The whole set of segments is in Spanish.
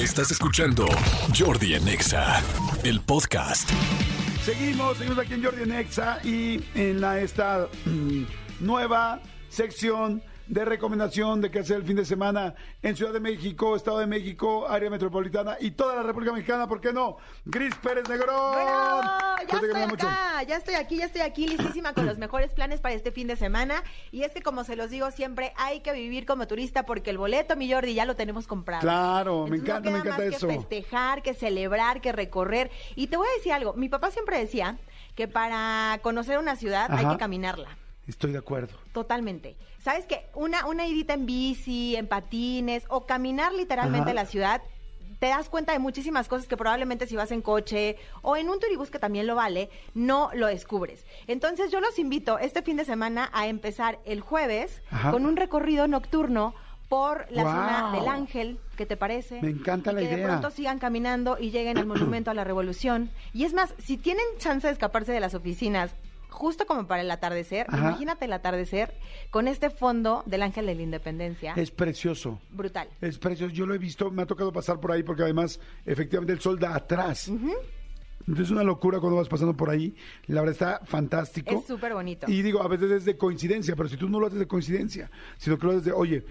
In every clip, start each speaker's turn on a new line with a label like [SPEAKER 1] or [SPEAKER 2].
[SPEAKER 1] Estás escuchando Jordi en Exa, el podcast.
[SPEAKER 2] Seguimos, seguimos aquí en Jordi en Exa y en la, esta mm, nueva sección de recomendación de qué hacer el fin de semana en Ciudad de México, Estado de México, área metropolitana y toda la República Mexicana, ¿por qué no? Gris Pérez Negrón.
[SPEAKER 3] Bueno, ya estoy
[SPEAKER 2] mucho.
[SPEAKER 3] acá, ya estoy aquí, ya estoy aquí, listísima con los mejores planes para este fin de semana. Y es que, como se los digo siempre, hay que vivir como turista porque el boleto, mi Jordi, ya lo tenemos comprado.
[SPEAKER 2] Claro, me encanta,
[SPEAKER 3] no
[SPEAKER 2] me encanta
[SPEAKER 3] más
[SPEAKER 2] eso.
[SPEAKER 3] Que festejar, que celebrar, que recorrer. Y te voy a decir algo, mi papá siempre decía que para conocer una ciudad hay que caminarla.
[SPEAKER 2] Estoy de acuerdo.
[SPEAKER 3] Totalmente. ¿Sabes qué? Una, una idita en bici, en patines o caminar literalmente
[SPEAKER 2] Ajá.
[SPEAKER 3] la ciudad, te das cuenta de muchísimas cosas que probablemente si vas en coche o en un turibús que también lo vale, no lo descubres. Entonces yo los invito este fin de semana a empezar el jueves
[SPEAKER 2] Ajá.
[SPEAKER 3] con un recorrido nocturno por la
[SPEAKER 2] Guau.
[SPEAKER 3] zona del Ángel, ¿qué te parece?
[SPEAKER 2] Me encanta
[SPEAKER 3] Y
[SPEAKER 2] la
[SPEAKER 3] que de
[SPEAKER 2] idea.
[SPEAKER 3] pronto sigan caminando y lleguen al Monumento a la Revolución. Y es más, si tienen chance de escaparse de las oficinas justo como para el atardecer,
[SPEAKER 2] Ajá.
[SPEAKER 3] imagínate el atardecer con este fondo del Ángel de la Independencia.
[SPEAKER 2] Es precioso.
[SPEAKER 3] Brutal.
[SPEAKER 2] Es precioso. Yo lo he visto, me ha tocado pasar por ahí porque además, efectivamente, el sol da atrás. Entonces es una locura cuando vas pasando por ahí. La verdad está fantástico.
[SPEAKER 3] Es súper bonito.
[SPEAKER 2] Y digo, a veces es de coincidencia, pero si tú no lo haces de coincidencia, sino que lo haces de, oye,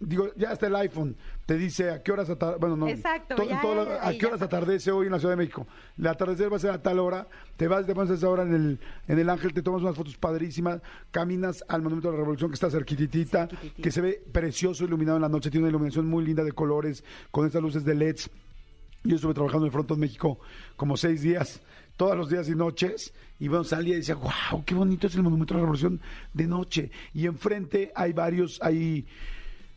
[SPEAKER 2] digo, ya está el iPhone, te dice a qué horas atardece, bueno, no,
[SPEAKER 3] Exacto,
[SPEAKER 2] to-
[SPEAKER 3] ya,
[SPEAKER 2] todo a qué horas atardece hoy en la Ciudad de México. El atardecer va a ser a tal hora, te vas, te pones a esa hora en el, en el Ángel, te tomas unas fotos padrísimas, caminas al Monumento de la Revolución que está cerquititita,
[SPEAKER 3] Cerquititita.
[SPEAKER 2] que se ve precioso iluminado en la noche, tiene una iluminación muy linda de colores, con estas luces de LEDs. Yo estuve trabajando en Fronton México como seis días, todos los días y noches, y bueno, salía y decía, wow, qué bonito es el Monumento de la Revolución de noche. Y enfrente hay varios, hay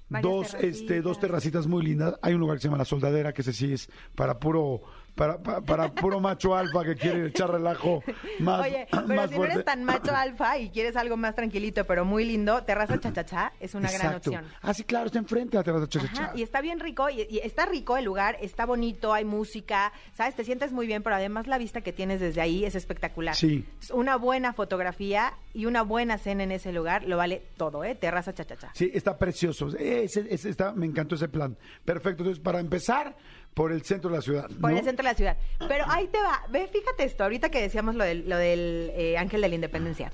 [SPEAKER 3] Varias
[SPEAKER 2] dos,
[SPEAKER 3] terracitas.
[SPEAKER 2] este, dos terracitas muy lindas. Hay un lugar que se llama La Soldadera, que ese sí es para puro, para, para, para puro macho alfa que quiere echar relajo más,
[SPEAKER 3] Oye, pero
[SPEAKER 2] más
[SPEAKER 3] si no eres tan macho alfa y quieres algo más tranquilito, pero muy lindo, Terraza Chachachá es una gran opción.
[SPEAKER 2] Ah, sí, claro, está enfrente la terraza Chachachá.
[SPEAKER 3] Ajá, y está bien rico, y, y está rico el lugar, está bonito, hay música, ¿sabes? Te sientes muy bien, pero además la vista que tienes desde ahí es espectacular.
[SPEAKER 2] Sí.
[SPEAKER 3] Es Una buena fotografía y una buena cena en ese lugar lo vale todo, ¿eh? Terraza Chachachá.
[SPEAKER 2] Sí, está precioso. Ese, ese está, me encantó ese plan. Perfecto. Entonces, para empezar, por el centro de la ciudad.
[SPEAKER 3] Por
[SPEAKER 2] ¿no?
[SPEAKER 3] el centro de la ciudad. Pero ahí te va. Ve, fíjate esto, ahorita que decíamos lo del, lo del eh, Ángel de la Independencia.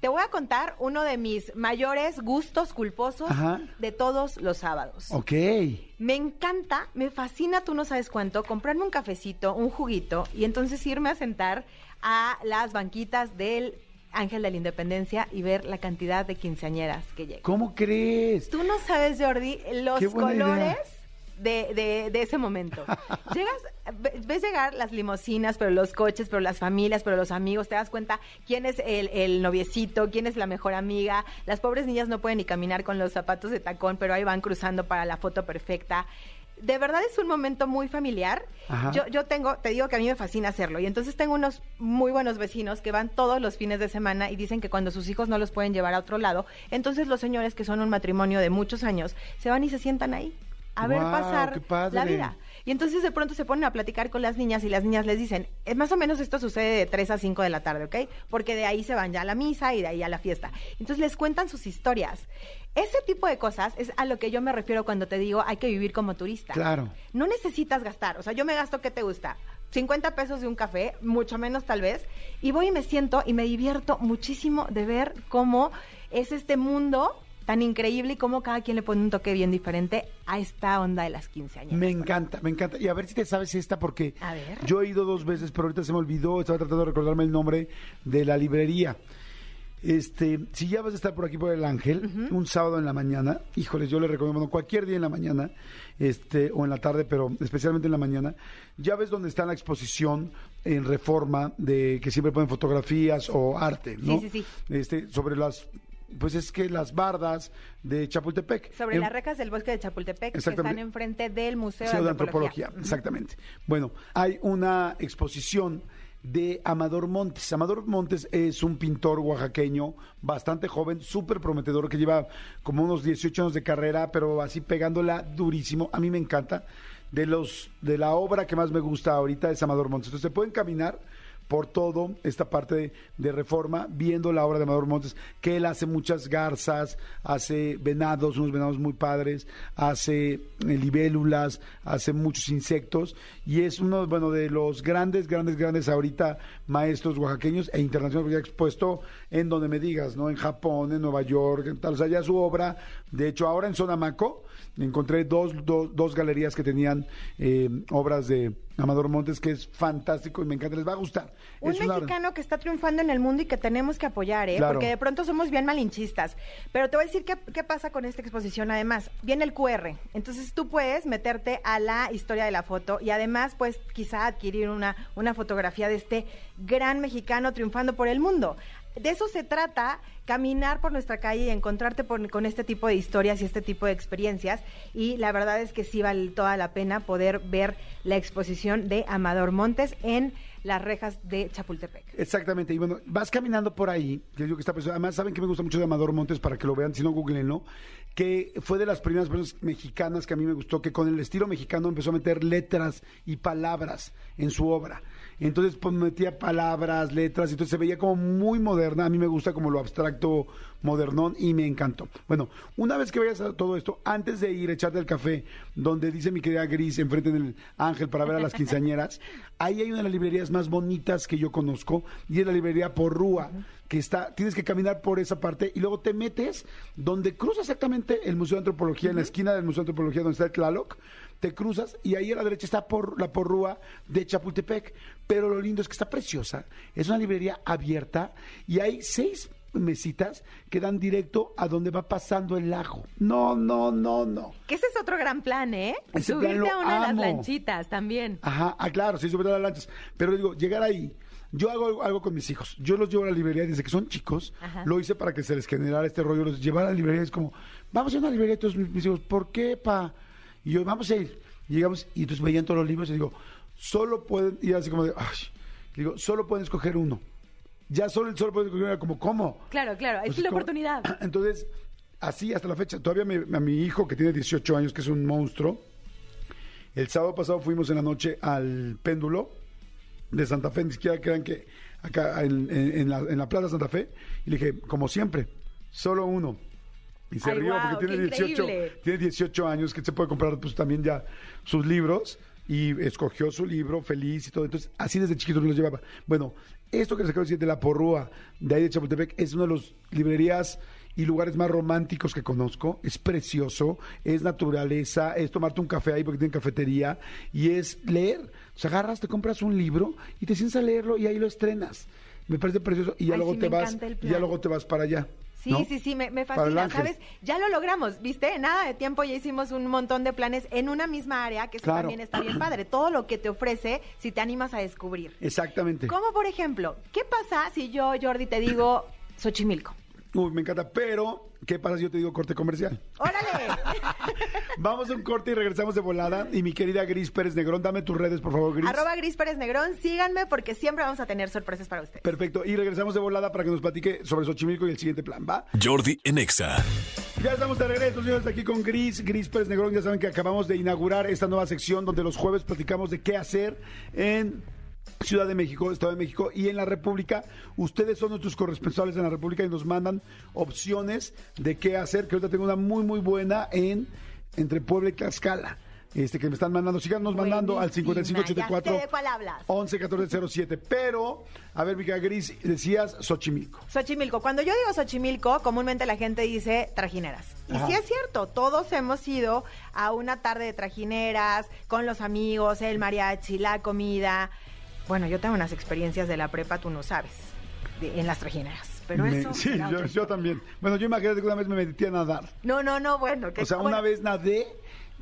[SPEAKER 3] Te voy a contar uno de mis mayores gustos culposos
[SPEAKER 2] Ajá.
[SPEAKER 3] de todos los sábados.
[SPEAKER 2] Ok.
[SPEAKER 3] Me encanta, me fascina, tú no sabes cuánto, comprarme un cafecito, un juguito y entonces irme a sentar a las banquitas del Ángel de la Independencia y ver la cantidad de quinceañeras que llegan.
[SPEAKER 2] ¿Cómo crees?
[SPEAKER 3] Tú no sabes, Jordi, los colores
[SPEAKER 2] idea.
[SPEAKER 3] De, de, de ese momento. Llegas, ve- ves llegar las limusinas, pero los coches, pero las familias, pero los amigos, te das cuenta quién es el, el noviecito, quién es la mejor amiga. Las pobres niñas no pueden ni caminar con los zapatos de tacón, pero ahí van cruzando para la foto perfecta. De verdad es un momento muy familiar. Yo, yo tengo, te digo que a mí me fascina hacerlo. Y entonces tengo unos muy buenos vecinos que van todos los fines de semana y dicen que cuando sus hijos no los pueden llevar a otro lado, entonces los señores que son un matrimonio de muchos años se van y se sientan ahí a ver pasar la vida. Y entonces de pronto se ponen a platicar con las niñas y las niñas les dicen, "Eh, más o menos esto sucede de 3 a 5 de la tarde, ¿ok? Porque de ahí se van ya a la misa y de ahí a la fiesta. Entonces les cuentan sus historias. Ese tipo de cosas es a lo que yo me refiero cuando te digo hay que vivir como turista.
[SPEAKER 2] Claro.
[SPEAKER 3] No necesitas gastar. O sea, yo me gasto, ¿qué te gusta? 50 pesos de un café, mucho menos tal vez, y voy y me siento y me divierto muchísimo de ver cómo es este mundo tan increíble y cómo cada quien le pone un toque bien diferente a esta onda de las quinceañeras.
[SPEAKER 2] Me encanta, me encanta. Y a ver si te sabes esta, porque
[SPEAKER 3] A ver.
[SPEAKER 2] yo he ido dos veces, pero ahorita se me olvidó, estaba tratando de recordarme el nombre de la librería. Este, si ya vas a estar por aquí por el Ángel, un sábado en la mañana, híjoles, yo le recomiendo cualquier día en la mañana, este, o en la tarde, pero especialmente en la mañana, ya ves dónde está la exposición en Reforma de que siempre ponen fotografías o arte, ¿no?
[SPEAKER 3] Sí, sí, sí.
[SPEAKER 2] Este, sobre las pues es que las bardas de Chapultepec.
[SPEAKER 3] Sobre las recas del bosque de Chapultepec, que están enfrente del Museo,
[SPEAKER 2] Museo
[SPEAKER 3] de
[SPEAKER 2] de
[SPEAKER 3] Antropología.
[SPEAKER 2] Antropología, exactamente. Bueno, hay una exposición de Amador Montes. Amador Montes es un pintor oaxaqueño bastante joven, súper prometedor, que lleva como unos 18 años de carrera, pero así pegándola durísimo. A mí me encanta. De los de la obra que más me gusta ahorita es Amador Montes. Entonces se pueden caminar por todo esta parte de, reforma, viendo la obra de Amador Montes, que él hace muchas garzas, hace venados, unos venados muy padres, hace eh, libélulas, hace muchos insectos y es uno bueno de los grandes, grandes, grandes ahorita maestros oaxaqueños e internacionales, porque ha expuesto en donde me digas, ¿no? En Japón, en Nueva York, en tal, o sea, ya su obra, de hecho ahora en Sonamaco encontré dos, dos, dos galerías que tenían eh, obras de Amador Montes, que es fantástico y me encanta, les va a gustar.
[SPEAKER 3] Un
[SPEAKER 2] Es una-
[SPEAKER 3] mexicano que está triunfando en el mundo y que tenemos que apoyar, ¿eh?
[SPEAKER 2] Claro.
[SPEAKER 3] Porque de pronto somos bien malinchistas. Pero te voy a decir qué, qué pasa con esta exposición. Además, viene el QR. Entonces tú puedes meterte a la historia de la foto y además, pues, quizá adquirir una, una fotografía de este gran mexicano triunfando por el mundo. De eso se trata, caminar por nuestra calle y encontrarte por- con este tipo de historias y este tipo de experiencias. Y la verdad es que sí vale toda la pena poder ver la exposición de Amador Montes en las rejas de Chapultepec.
[SPEAKER 2] Exactamente, y bueno, vas caminando por ahí, que digo que está precioso. Además, saben que me gusta mucho de Amador Montes para que lo vean, si no, googleenlo, que fue de las primeras personas mexicanas que a mí me gustó, que con el estilo mexicano empezó a meter letras y palabras en su obra. Entonces, pues metía palabras, letras, y entonces se veía como muy moderna. A mí me gusta como lo abstracto modernón y me encantó. Bueno, una vez que vayas a todo esto, antes de ir a echarte el café, donde dice mi querida Gris, enfrente del ángel para ver a las quinceañeras, ahí hay una de las librerías más bonitas que yo conozco, y es la librería Porrúa, que está, tienes que caminar por esa parte y luego te metes donde cruza exactamente el Museo de Antropología, en la esquina del Museo de Antropología donde está el Tlaloc, te cruzas y ahí a la derecha está por, la Porrúa de Chapultepec, pero lo lindo es que está preciosa, es una librería abierta y hay seis mesitas que dan directo a donde va pasando el lago. No, no, no, no.
[SPEAKER 3] Que ese es otro gran plan, ¿eh?
[SPEAKER 2] Ese
[SPEAKER 3] Subirte
[SPEAKER 2] plan
[SPEAKER 3] a una de las lanchitas también.
[SPEAKER 2] Ajá, ah, claro, sí, sobre las lanchas. Pero digo, llegar ahí, yo hago algo, con mis hijos. Yo los llevo a la librería desde que son chicos.
[SPEAKER 3] Ajá.
[SPEAKER 2] Lo hice para que se les generara este rollo. Los llevar a la librería es como, vamos a una librería todos mis hijos. ¿Por qué, pa? Y yo, vamos a ir. Llegamos y entonces veían todos los libros y digo, solo pueden, y así como de, ay, digo, solo pueden escoger uno. Ya solo, solo pueden escoger uno, como, ¿cómo?
[SPEAKER 3] Claro, claro, es
[SPEAKER 2] Pues
[SPEAKER 3] la
[SPEAKER 2] como-
[SPEAKER 3] oportunidad.
[SPEAKER 2] Entonces, así hasta la fecha. Todavía me- a mi hijo, que tiene 18 años, que es un monstruo, el sábado pasado fuimos en la noche al péndulo de Santa Fe, ni siquiera crean que acá en, en- en la, en la Plaza Santa Fe, y le dije, como siempre, solo uno. Y se
[SPEAKER 3] Ay,
[SPEAKER 2] rió porque tiene
[SPEAKER 3] qué
[SPEAKER 2] 18,
[SPEAKER 3] increíble.
[SPEAKER 2] tiene 18 años, que se puede comprar pues también ya sus libros, y escogió su libro feliz y todo. Entonces, así desde chiquito me los llevaba. Bueno, esto que les acabo de decir de La Porrúa, de ahí de Chapultepec, es una de las librerías y lugares más románticos que conozco. Es precioso, es naturaleza, es tomarte un café ahí porque tienen cafetería y es leer. O sea, agarras, te compras un libro y te sientas a leerlo y ahí lo estrenas. Me parece precioso y ya
[SPEAKER 3] Ay,
[SPEAKER 2] luego
[SPEAKER 3] sí,
[SPEAKER 2] te vas y ya luego te vas para allá.
[SPEAKER 3] Sí,
[SPEAKER 2] ¿no?
[SPEAKER 3] sí, sí, me, fascina. ¿Sabes? Ya lo logramos, ¿viste? Nada de tiempo, ya hicimos un montón de planes en una misma área, que eso
[SPEAKER 2] Claro.
[SPEAKER 3] también está bien padre. Todo lo que te ofrece si te animas a descubrir.
[SPEAKER 2] Exactamente.
[SPEAKER 3] Como por ejemplo, ¿qué pasa si yo, Jordi, te digo Xochimilco?
[SPEAKER 2] Uy, me encanta. Pero, ¿qué pasa si yo te digo corte comercial?
[SPEAKER 3] ¡Órale!
[SPEAKER 2] Vamos a un corte y regresamos de volada. Y mi querida Gris Pérez Negrón, dame tus redes, por favor, Gris.
[SPEAKER 3] Arroba Gris Pérez Negrón, síganme porque siempre vamos a tener sorpresas para ustedes.
[SPEAKER 2] Perfecto. Y regresamos de volada para que nos platique sobre Xochimilco y el siguiente plan, ¿va?
[SPEAKER 1] Jordi en Exa.
[SPEAKER 2] Ya estamos de regreso, señores, aquí con Gris, Gris Pérez Negrón. Ya saben que acabamos de inaugurar esta nueva sección donde los jueves platicamos de qué hacer en Ciudad de México, Estado de México y en la República. Ustedes son nuestros corresponsales en la República y nos mandan opciones de qué hacer, que ahorita tengo una muy, muy buena en entre Puebla y Tlaxcala. Este que me están mandando, síganos mandando al
[SPEAKER 3] Buenísima,
[SPEAKER 2] 5584
[SPEAKER 3] ya sé de cuál hablas.
[SPEAKER 2] 11 1407. Pero, a ver, Mica Gris, decías Xochimilco.
[SPEAKER 3] Xochimilco. Cuando yo digo Xochimilco, comúnmente la gente dice trajineras. Y
[SPEAKER 2] Ajá.
[SPEAKER 3] sí es cierto, todos hemos ido a una tarde de trajineras, con los amigos, el mariachi, la comida. Bueno, yo tengo unas experiencias de la prepa, tú no sabes, de- en las trajineras. Pero
[SPEAKER 2] Me-
[SPEAKER 3] eso...
[SPEAKER 2] sí, yo, yo también. Bueno, yo imagínate que una vez me metí a nadar.
[SPEAKER 3] No, no, no, bueno. Que,
[SPEAKER 2] O sea,
[SPEAKER 3] bueno,
[SPEAKER 2] una vez nadé,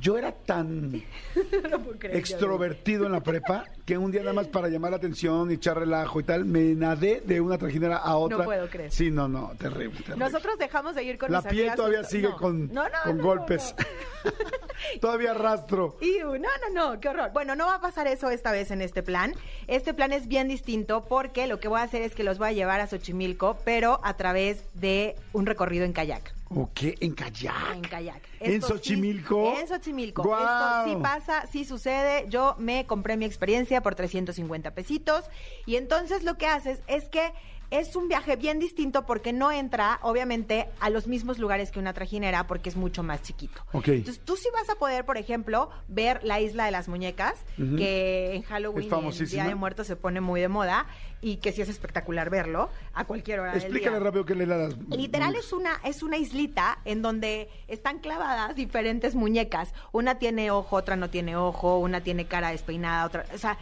[SPEAKER 2] yo era tan
[SPEAKER 3] no puedo creer,
[SPEAKER 2] extrovertido en la prepa que un día nada más para llamar la atención y echar relajo y tal, me nadé de una trajinera a otra.
[SPEAKER 3] No puedo creer.
[SPEAKER 2] Sí, no, no, terrible, terrible.
[SPEAKER 3] Nosotros dejamos de ir con
[SPEAKER 2] la
[SPEAKER 3] mis
[SPEAKER 2] piel todavía
[SPEAKER 3] justo-
[SPEAKER 2] sigue
[SPEAKER 3] no.
[SPEAKER 2] con,
[SPEAKER 3] No,
[SPEAKER 2] golpes. todavía rastro.
[SPEAKER 3] Iu, no, no, no, qué horror. Bueno, no va a pasar eso esta vez en este plan. Este plan es bien distinto porque lo que voy a hacer es que los voy a llevar a Xochimilco, pero a través de un recorrido en kayak.
[SPEAKER 2] ¿O qué? ¿En kayak?
[SPEAKER 3] En kayak.
[SPEAKER 2] ¿En
[SPEAKER 3] Esto sí-
[SPEAKER 2] Xochimilco?
[SPEAKER 3] en Xochimilco. Esto sí pasa, sí sucede. Yo me compré mi experiencia por 350 pesitos. Y entonces lo que haces es que es un viaje bien distinto porque no entra, obviamente, a los mismos lugares que una trajinera porque es mucho más chiquito.
[SPEAKER 2] Ok.
[SPEAKER 3] Entonces tú sí vas a poder, por ejemplo, ver la isla de las muñecas, que en Halloween y en. Día de Muertos se pone muy de moda y que sí es espectacular verlo a cualquier hora del
[SPEAKER 2] Explícale
[SPEAKER 3] día.
[SPEAKER 2] rápido qué le las...
[SPEAKER 3] Literal es una, es una islita en donde están clavadas diferentes muñecas. Una tiene ojo, otra no tiene ojo, una tiene cara despeinada, otra. O sea,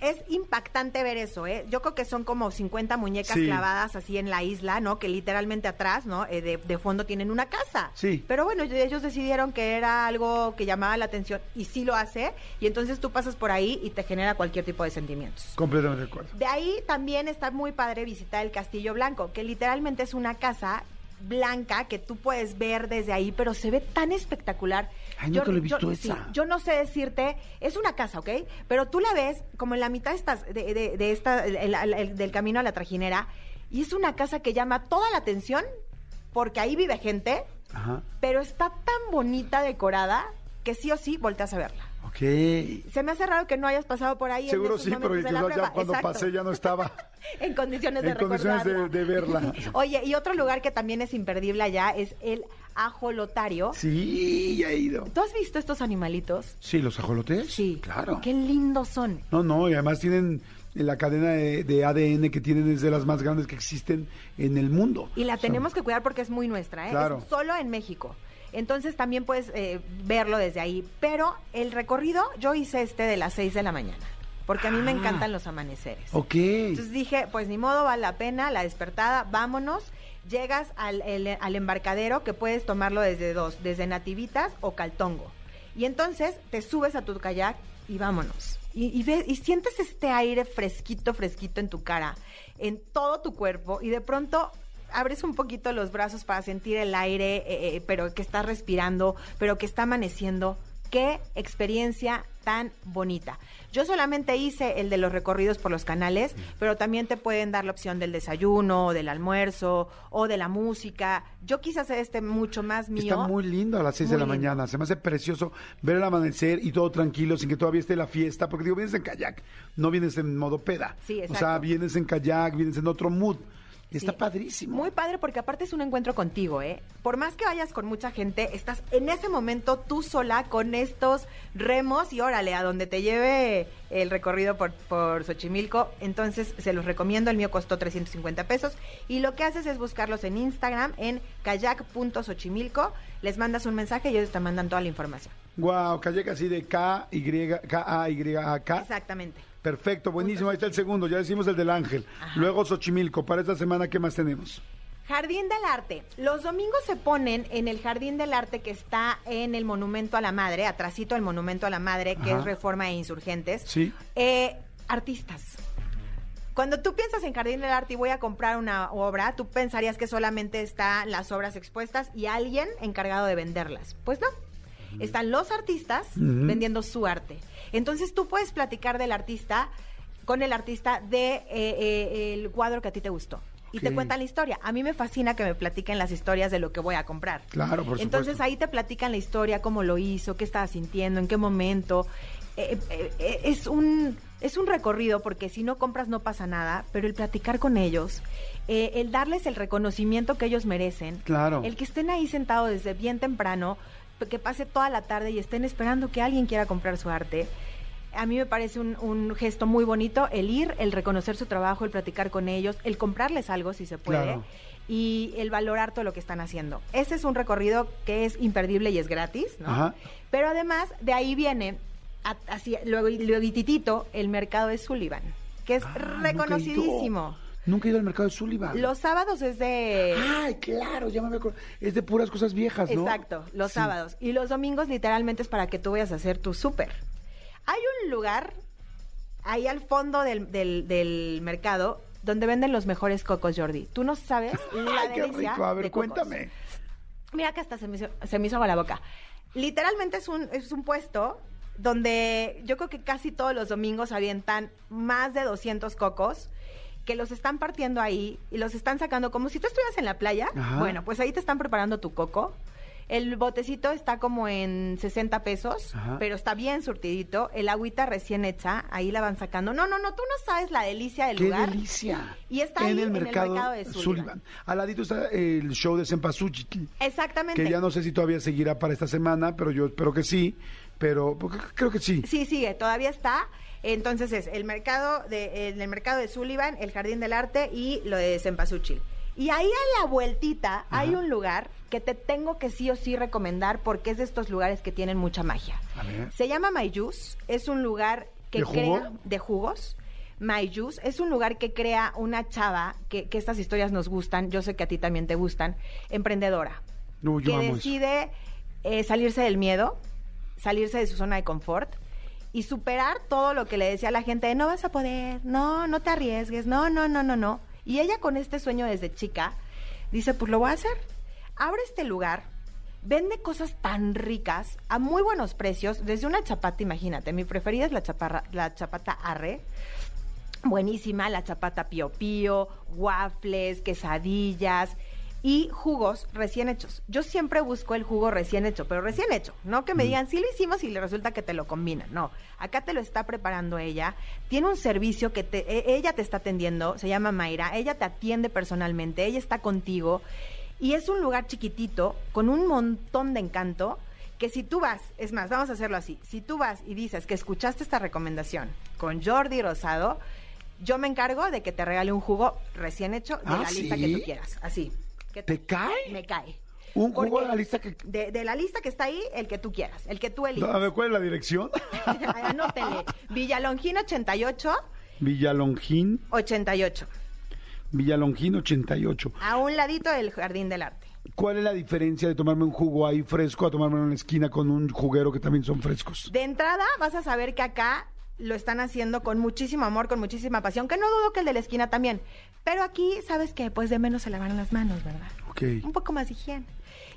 [SPEAKER 3] es impactante ver eso, ¿eh? Yo creo que son como 50 muñecas
[SPEAKER 2] Sí.
[SPEAKER 3] clavadas así en la isla, ¿no? Que literalmente atrás, ¿no? Eh, de, de fondo tienen una casa.
[SPEAKER 2] Sí.
[SPEAKER 3] Pero bueno, ellos decidieron que era algo que llamaba la atención y sí lo hace. Y entonces tú pasas por ahí y te genera cualquier tipo de sentimientos.
[SPEAKER 2] Completamente de acuerdo.
[SPEAKER 3] De ahí también está muy padre visitar el Castillo Blanco, que literalmente es una casa blanca que tú puedes ver desde ahí, pero se ve tan espectacular.
[SPEAKER 2] Ay, nunca lo he visto
[SPEAKER 3] sí,
[SPEAKER 2] esa.
[SPEAKER 3] yo no sé decirte, es una casa, ¿ok? Pero tú la ves como en la mitad de, estas, de, de- de esta, el- el- el- del camino a la trajinera, y es una casa que llama toda la atención, porque ahí vive gente,
[SPEAKER 2] Ajá.
[SPEAKER 3] pero está tan bonita decorada que sí o sí volteas a verla. Se me hace raro que no hayas pasado por ahí.
[SPEAKER 2] Seguro sí, pero ya cuando
[SPEAKER 3] Exacto.
[SPEAKER 2] pasé ya no estaba
[SPEAKER 3] en condiciones de
[SPEAKER 2] en condiciones de,
[SPEAKER 3] recordarla.
[SPEAKER 2] de verla.
[SPEAKER 3] Oye, y otro lugar que también es imperdible allá es el ajolotario.
[SPEAKER 2] Sí, ya he ido.
[SPEAKER 3] ¿Tú has visto estos animalitos?
[SPEAKER 2] Sí, los ajolotes.
[SPEAKER 3] Sí.
[SPEAKER 2] Claro.
[SPEAKER 3] Qué lindos son.
[SPEAKER 2] No, no, y además tienen la cadena de, de ADN que tienen es de las más grandes que existen en el mundo.
[SPEAKER 3] Y la
[SPEAKER 2] O sea,
[SPEAKER 3] tenemos que cuidar porque es muy nuestra, ¿eh?
[SPEAKER 2] Claro.
[SPEAKER 3] Es solo en México. Entonces también puedes eh, verlo desde ahí. Pero el recorrido, yo hice este de las 6 de la mañana. Porque a mí me
[SPEAKER 2] Ah.
[SPEAKER 3] encantan los amaneceres.
[SPEAKER 2] Ok.
[SPEAKER 3] Entonces dije, pues ni modo, vale la pena, la despertada, vámonos. Llegas al, el- al embarcadero que puedes tomarlo desde dos, desde Nativitas o Caltongo. Y entonces te subes a tu kayak y vámonos. Y, y, ves- y sientes este aire fresquito, fresquito en tu cara, en todo tu cuerpo, y de pronto abres un poquito los brazos para sentir el aire, eh, eh, pero que estás respirando, pero que está amaneciendo. Qué experiencia tan bonita. Yo solamente hice el de los recorridos por los canales, pero también te pueden dar la opción del desayuno, o del almuerzo, o de la música. Yo quise hacer este mucho más mío.
[SPEAKER 2] Está muy lindo a las 6 de la
[SPEAKER 3] lindo.
[SPEAKER 2] mañana. Se me hace precioso ver el amanecer y todo tranquilo, sin que todavía esté la fiesta. Porque digo, vienes en kayak, no vienes en modo peda.
[SPEAKER 3] Sí,
[SPEAKER 2] O sea,
[SPEAKER 3] exacto.
[SPEAKER 2] vienes en kayak, vienes en otro mood. Y está
[SPEAKER 3] Sí.
[SPEAKER 2] padrísimo.
[SPEAKER 3] Muy padre porque aparte es un encuentro contigo, ¿eh? Por más que vayas con mucha gente, estás en ese momento tú sola con estos remos y órale, a donde te lleve el recorrido por, por Xochimilco. Entonces se los recomiendo, el mío costó 350 pesos. Y lo que haces es buscarlos en Instagram en kayak.xochimilco. Les mandas un mensaje y ellos te mandan toda la información.
[SPEAKER 2] Wow, kayak así de K, Y, K, A, Y, A, K.
[SPEAKER 3] Exactamente.
[SPEAKER 2] Perfecto, buenísimo. Ahí está el segundo. Ya decimos el del ángel.
[SPEAKER 3] Ajá.
[SPEAKER 2] Luego Xochimilco. Para esta semana, ¿qué más tenemos?
[SPEAKER 3] Jardín del Arte. Los domingos se ponen en el Jardín del Arte que está en el Monumento a la Madre, atrasito del Monumento a la Madre, que
[SPEAKER 2] Ajá.
[SPEAKER 3] es Reforma e Insurgentes.
[SPEAKER 2] Sí.
[SPEAKER 3] Eh, artistas. Cuando tú piensas en Jardín del Arte y voy a comprar una obra, tú pensarías que solamente están las obras expuestas y alguien encargado de venderlas. Pues no. Están los artistas vendiendo su arte. Entonces tú puedes platicar del artista con el artista de eh, eh, el cuadro que a ti te gustó. Y te cuentan la historia. A mí me fascina que me platiquen las historias de lo que voy a comprar.
[SPEAKER 2] Claro, por
[SPEAKER 3] Entonces
[SPEAKER 2] supuesto.
[SPEAKER 3] ahí te platican la historia, cómo lo hizo, qué estaba sintiendo, en qué momento. Eh, eh, eh, es un es un recorrido porque si no compras no pasa nada, pero el platicar con ellos, eh, el darles el reconocimiento que ellos merecen,
[SPEAKER 2] Claro.
[SPEAKER 3] el que estén ahí sentados desde bien temprano, que pase toda la tarde y estén esperando que alguien quiera comprar su arte. A mí me parece un, un gesto muy bonito el ir, el reconocer su trabajo, el platicar con ellos, el comprarles algo si se puede
[SPEAKER 2] Claro.
[SPEAKER 3] y el valorar todo lo que están haciendo. Ese es un recorrido que es imperdible y es gratis, ¿no?
[SPEAKER 2] Ajá.
[SPEAKER 3] Pero además de ahí viene, a- así, luego, luego el mercado de Sullivan, que es
[SPEAKER 2] Ah,
[SPEAKER 3] reconocidísimo.
[SPEAKER 2] Nunca he ido al mercado de Sullivan.
[SPEAKER 3] Los sábados es de...
[SPEAKER 2] Ay, claro, ya me acordado. Es de puras cosas viejas, ¿no?
[SPEAKER 3] Exacto, los
[SPEAKER 2] Sí.
[SPEAKER 3] sábados. Y los domingos literalmente es para que tú vayas a hacer tu súper. Hay un lugar ahí al fondo del, del- del mercado donde venden los mejores cocos, Jordi. Tú no sabes la
[SPEAKER 2] Ay, qué rico. A ver,
[SPEAKER 3] de
[SPEAKER 2] cuéntame.
[SPEAKER 3] Mira que hasta se me hizo, se me hizo agua la boca. Literalmente es un, es un puesto donde yo creo que casi todos los domingos avientan más de 200 cocos que los están partiendo ahí y los están sacando como si tú estuvieras en la playa.
[SPEAKER 2] Ajá.
[SPEAKER 3] Bueno, pues ahí te están preparando tu coco. El botecito está como en 60 pesos,
[SPEAKER 2] Ajá.
[SPEAKER 3] pero está bien surtidito. El agüita recién hecha, ahí la van sacando. No, no, no, tú no sabes la delicia del
[SPEAKER 2] ¡Qué
[SPEAKER 3] lugar.
[SPEAKER 2] delicia!
[SPEAKER 3] Y está
[SPEAKER 2] en
[SPEAKER 3] ahí
[SPEAKER 2] el
[SPEAKER 3] en el
[SPEAKER 2] mercado,
[SPEAKER 3] mercado de Sullivan.
[SPEAKER 2] Al ladito está el show de Cempasúchitl,
[SPEAKER 3] Exactamente.
[SPEAKER 2] que ya no sé si todavía seguirá para esta semana, pero yo espero que sí. Pero porque creo que sí.
[SPEAKER 3] Sí, sigue, todavía está. Entonces es el mercado de el, el mercado de Sullivan, el Jardín del Arte y lo de Cempasúchil. Y ahí a la vueltita hay un lugar que te tengo que sí o sí recomendar porque es de estos lugares que tienen mucha magia.
[SPEAKER 2] A ver.
[SPEAKER 3] Se llama Juice, es un lugar que
[SPEAKER 2] ¿De jugo?
[SPEAKER 3] crea de jugos. Juice es un lugar que crea una chava que, que estas historias nos gustan, yo sé que a ti también te gustan, emprendedora
[SPEAKER 2] No, yo
[SPEAKER 3] que
[SPEAKER 2] amo
[SPEAKER 3] decide eh, salirse del miedo, salirse de su zona de confort y superar todo lo que le decía a la gente no vas a poder, no, no te arriesgues, no, no, no, no, no. Y ella con este sueño desde chica dice, pues lo voy a hacer. Abre este lugar, vende cosas tan ricas a muy buenos precios, desde una chapata, imagínate, mi preferida es la, chaparra, la chapata arre, buenísima, la chapata pío pío, waffles, quesadillas y jugos recién hechos. Yo siempre busco el jugo recién hecho, pero recién hecho, no que me digan, sí lo hicimos y le resulta que te lo combinan, no. Acá te lo está preparando ella, tiene un servicio que te, e- ella te está atendiendo, se llama Mayra, ella te atiende personalmente, ella está contigo y es un lugar chiquitito con un montón de encanto que si tú vas, es más, vamos a hacerlo así, si tú vas y dices que escuchaste esta recomendación con Jordi Rosado, yo me encargo de que te regale un jugo recién hecho de
[SPEAKER 2] Ah,
[SPEAKER 3] la lista
[SPEAKER 2] ¿sí?
[SPEAKER 3] que tú quieras, así. ¿Qué
[SPEAKER 2] ¿Te cae?
[SPEAKER 3] Me cae.
[SPEAKER 2] Un jugo de la lista que...
[SPEAKER 3] De, de la lista que está ahí, el que tú quieras, el que tú elijas.
[SPEAKER 2] a ver, ¿cuál es la dirección?
[SPEAKER 3] Anótenle. Villalongín 88,
[SPEAKER 2] Villalongín,
[SPEAKER 3] 88.
[SPEAKER 2] Villalongín 88.
[SPEAKER 3] A un ladito del Jardín del Arte.
[SPEAKER 2] ¿Cuál es la diferencia de tomarme un jugo ahí fresco a tomarme en la esquina con un juguero que también son frescos?
[SPEAKER 3] De entrada vas a saber que acá lo están haciendo con muchísimo amor, con muchísima pasión, que no dudo que el de la esquina también. Pero aquí, ¿sabes qué? Pues de menos se lavan las manos, ¿verdad?
[SPEAKER 2] Ok.
[SPEAKER 3] Un poco más de higiene.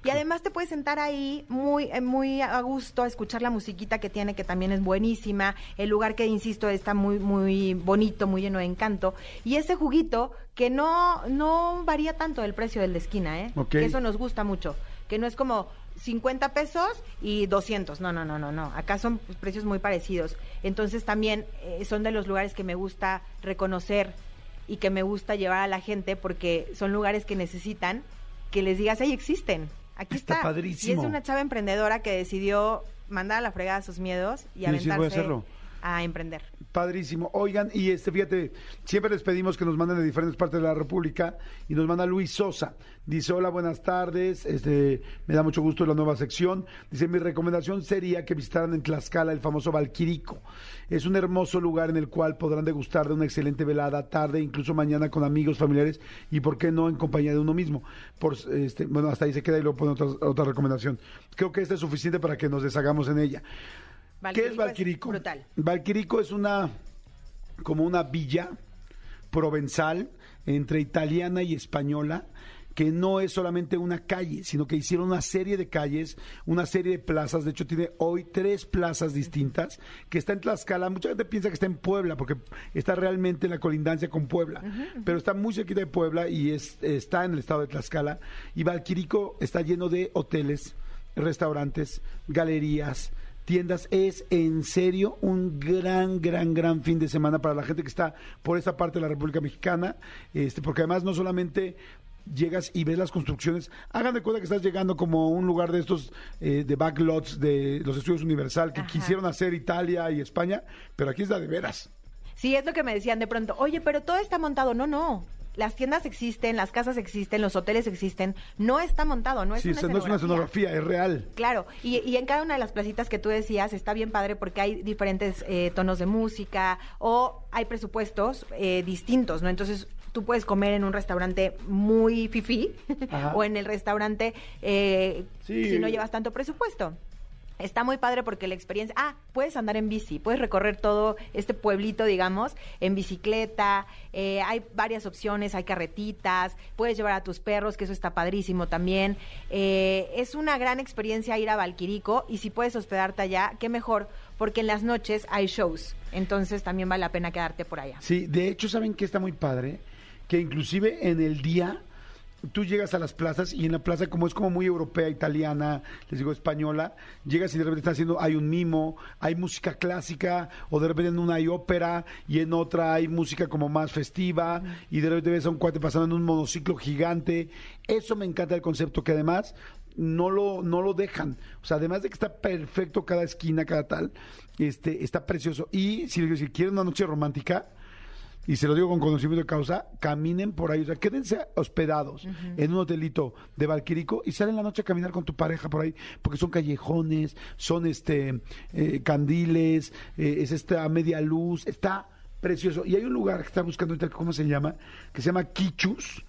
[SPEAKER 3] Y además te puedes sentar ahí muy, eh, muy a gusto a escuchar la musiquita que tiene, que también es buenísima. El lugar que, insisto, está muy, muy bonito, muy lleno de encanto. Y ese juguito que no, no varía tanto el precio del de esquina, ¿eh?
[SPEAKER 2] Ok.
[SPEAKER 3] Que eso nos gusta mucho. Que no es como 50 pesos y 200. No, no, no, no, no. Acá son precios muy parecidos. Entonces también eh, son de los lugares que me gusta reconocer y que me gusta llevar a la gente porque son lugares que necesitan que les digas, ahí existen. Aquí
[SPEAKER 2] Está
[SPEAKER 3] está.
[SPEAKER 2] padrísimo.
[SPEAKER 3] Y es una chava emprendedora que decidió mandar a la fregada sus miedos y
[SPEAKER 2] Sí, sí,
[SPEAKER 3] aventarse
[SPEAKER 2] voy a
[SPEAKER 3] emprender.
[SPEAKER 2] Padrísimo. Oigan, y este, fíjate, siempre les pedimos que nos manden de diferentes partes de la República y nos manda Luis Sosa. Dice, hola, buenas tardes, este, me da mucho gusto la nueva sección. Dice, mi recomendación sería que visitaran en Tlaxcala el famoso Valquirico. Es un hermoso lugar en el cual podrán degustar de una excelente velada, tarde, incluso mañana con amigos, familiares y, ¿por qué no, en compañía de uno mismo? Por, este, bueno, hasta ahí se queda y luego pone otra, otra recomendación. Creo que esta es suficiente para que nos deshagamos en ella. ¿Qué es Valquirico?
[SPEAKER 3] brutal.
[SPEAKER 2] Valquirico es una como una villa provenzal entre italiana y española que no es solamente una calle, sino que hicieron una serie de calles, una serie de plazas, de hecho tiene hoy tres plazas distintas, que está en Tlaxcala, mucha gente piensa que está en Puebla, porque está realmente en la colindancia con Puebla, pero está muy cerquita de Puebla y es, está en el estado de Tlaxcala, y Valquirico está lleno de hoteles, restaurantes, galerías, tiendas. Es en serio un gran, gran, gran fin de semana para la gente que está por esta parte de la República Mexicana, este, porque además no solamente llegas y ves las construcciones, hagan de cuenta que estás llegando como un lugar de estos eh, de backlots de los estudios Universal que
[SPEAKER 3] Ajá.
[SPEAKER 2] quisieron hacer Italia y España, pero aquí es la de veras.
[SPEAKER 3] Sí, es lo que me decían de pronto, oye, pero todo está montado. No, no. Las tiendas existen, las casas existen, los hoteles existen. No está montado, no es
[SPEAKER 2] sí,
[SPEAKER 3] una
[SPEAKER 2] no es una
[SPEAKER 3] escenografía.
[SPEAKER 2] es real.
[SPEAKER 3] Claro, y, y en cada una de las placitas que tú decías está bien padre porque hay diferentes eh, tonos de música o hay presupuestos eh, distintos, ¿no? Entonces tú puedes comer en un restaurante muy fifí o en el restaurante eh,
[SPEAKER 2] Sí.
[SPEAKER 3] si no llevas tanto presupuesto. Está muy padre porque la experiencia, ah, puedes andar en bici, puedes recorrer todo este pueblito, digamos, en bicicleta, eh, hay varias opciones, hay carretitas, puedes llevar a tus perros, que eso está padrísimo también. Eh, es una gran experiencia ir a Valquirico y si puedes hospedarte allá, qué mejor, porque en las noches hay shows. Entonces también vale la pena quedarte por allá.
[SPEAKER 2] Sí, de hecho, ¿saben que está muy padre? Que inclusive en el día tú llegas a las plazas y en la plaza como es como muy europea, italiana, les digo española, llegas y de repente están haciendo, hay un mimo, hay música clásica, o de repente en una hay ópera y en otra hay música como más festiva y de repente ves a un cuate pasando en un monociclo gigante. Eso me encanta el concepto que además no lo, no lo dejan. O sea, además de que está perfecto cada esquina, cada tal, este, está precioso. Y si, si quieren una noche romántica, y se lo digo con conocimiento de causa, caminen por ahí, o sea, quédense hospedados en un hotelito de Valquirico y salen la noche a caminar con tu pareja por ahí, porque son callejones, son este eh, candiles, eh, es esta media luz, está precioso. Y hay un lugar que está buscando ahorita, ¿cómo se llama? Que se llama Quichus.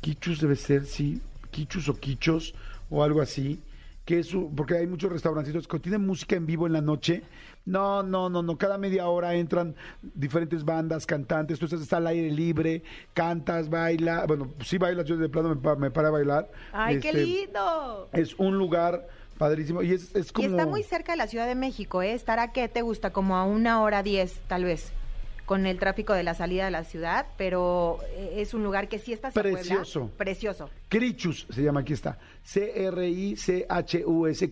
[SPEAKER 2] Quichus debe ser, sí, Quichus o Quichos o algo así que es su- porque hay muchos restaurancitos que tienen música en vivo en la noche. No, no, no, no. Cada media hora entran diferentes bandas, cantantes. Tú estás está al aire libre, cantas, baila. Bueno, sí bailas, yo de plano me, me para a bailar.
[SPEAKER 3] ¡Ay, qué
[SPEAKER 2] Este,
[SPEAKER 3] lindo!
[SPEAKER 2] Es un lugar padrísimo y es, es
[SPEAKER 3] Y
[SPEAKER 2] como...
[SPEAKER 3] está muy cerca de la Ciudad de México, ¿eh? Estar a qué te gusta, como a una hora diez, tal vez, con el tráfico de la salida de la ciudad, pero eh, es un lugar que sí está hacia Puebla.
[SPEAKER 2] Precioso.
[SPEAKER 3] Precioso.
[SPEAKER 2] Crichus se llama, aquí está. C-R-I-C-H-U-S,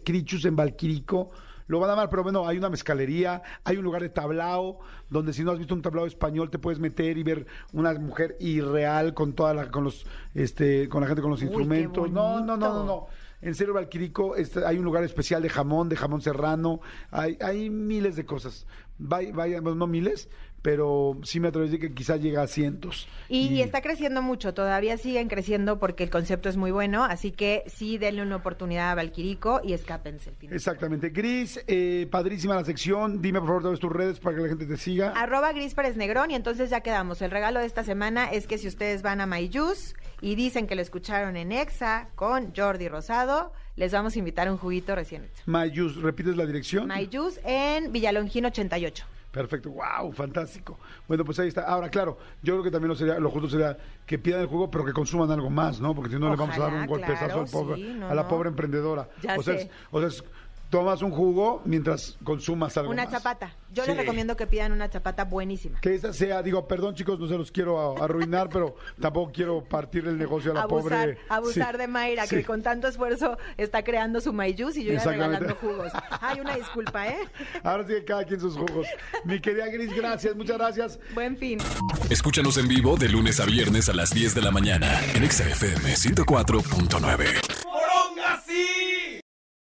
[SPEAKER 2] Crichus en Valquirico. Lo van a amar, pero bueno, hay una mezcalería, hay un lugar de tablao, donde si no has visto un tablao español te puedes meter y ver una mujer irreal con toda la, con los, este, con la gente con los
[SPEAKER 3] Uy,
[SPEAKER 2] instrumentos. No, no, no, no, no. En serio, Valquirico, este, hay un lugar especial de jamón, de jamón serrano, hay, hay miles de cosas. Vaya, vaya, no miles, pero sí me atrevo a decir que quizás llega a cientos.
[SPEAKER 3] Y, y está creciendo mucho, todavía siguen creciendo porque el concepto es muy bueno, así que sí denle una oportunidad a Valquirico y escápense el fin
[SPEAKER 2] Exactamente. Gris, eh, padrísima la sección. Dime por favor todas tus redes para que la gente te siga.
[SPEAKER 3] Arroba Gris Pérez Negrón y entonces ya quedamos. El regalo de esta semana es que si ustedes van a MyJuice y dicen que lo escucharon en Exa con Jordi Rosado, les vamos a invitar un juguito recién hecho.
[SPEAKER 2] Mayus, ¿repites la dirección?
[SPEAKER 3] MyJuice en Villalongín 88.
[SPEAKER 2] Perfecto, wow, fantástico. Bueno, pues ahí está. Ahora, claro, yo creo que también lo, sería, lo justo sería que pidan el juego, pero que consuman algo más, ¿no? Porque si no le vamos a dar un golpezazo
[SPEAKER 3] claro,
[SPEAKER 2] al pobre,
[SPEAKER 3] sí, no,
[SPEAKER 2] a la pobre emprendedora.
[SPEAKER 3] Ya
[SPEAKER 2] o, sea,
[SPEAKER 3] sé.
[SPEAKER 2] es- o sea, es- tomas un jugo mientras consumas algo
[SPEAKER 3] Una
[SPEAKER 2] más.
[SPEAKER 3] chapata. Yo
[SPEAKER 2] Sí.
[SPEAKER 3] les recomiendo que pidan una chapata buenísima.
[SPEAKER 2] Que esa sea, digo, perdón chicos, no se los quiero arruinar, pero tampoco quiero partir el negocio a la
[SPEAKER 3] abusar,
[SPEAKER 2] pobre.
[SPEAKER 3] abusar
[SPEAKER 2] Sí,
[SPEAKER 3] de Mayra,
[SPEAKER 2] sí.
[SPEAKER 3] que con tanto esfuerzo está creando su MyJuice y yo ya regalando jugos. Ay, una disculpa, ¿eh?
[SPEAKER 2] Ahora sí que cada quien sus jugos. Mi querida Gris, gracias, muchas gracias.
[SPEAKER 3] Buen fin.
[SPEAKER 1] Escúchanos en vivo de lunes a viernes a las 10 de la mañana en Exa FM 104.9.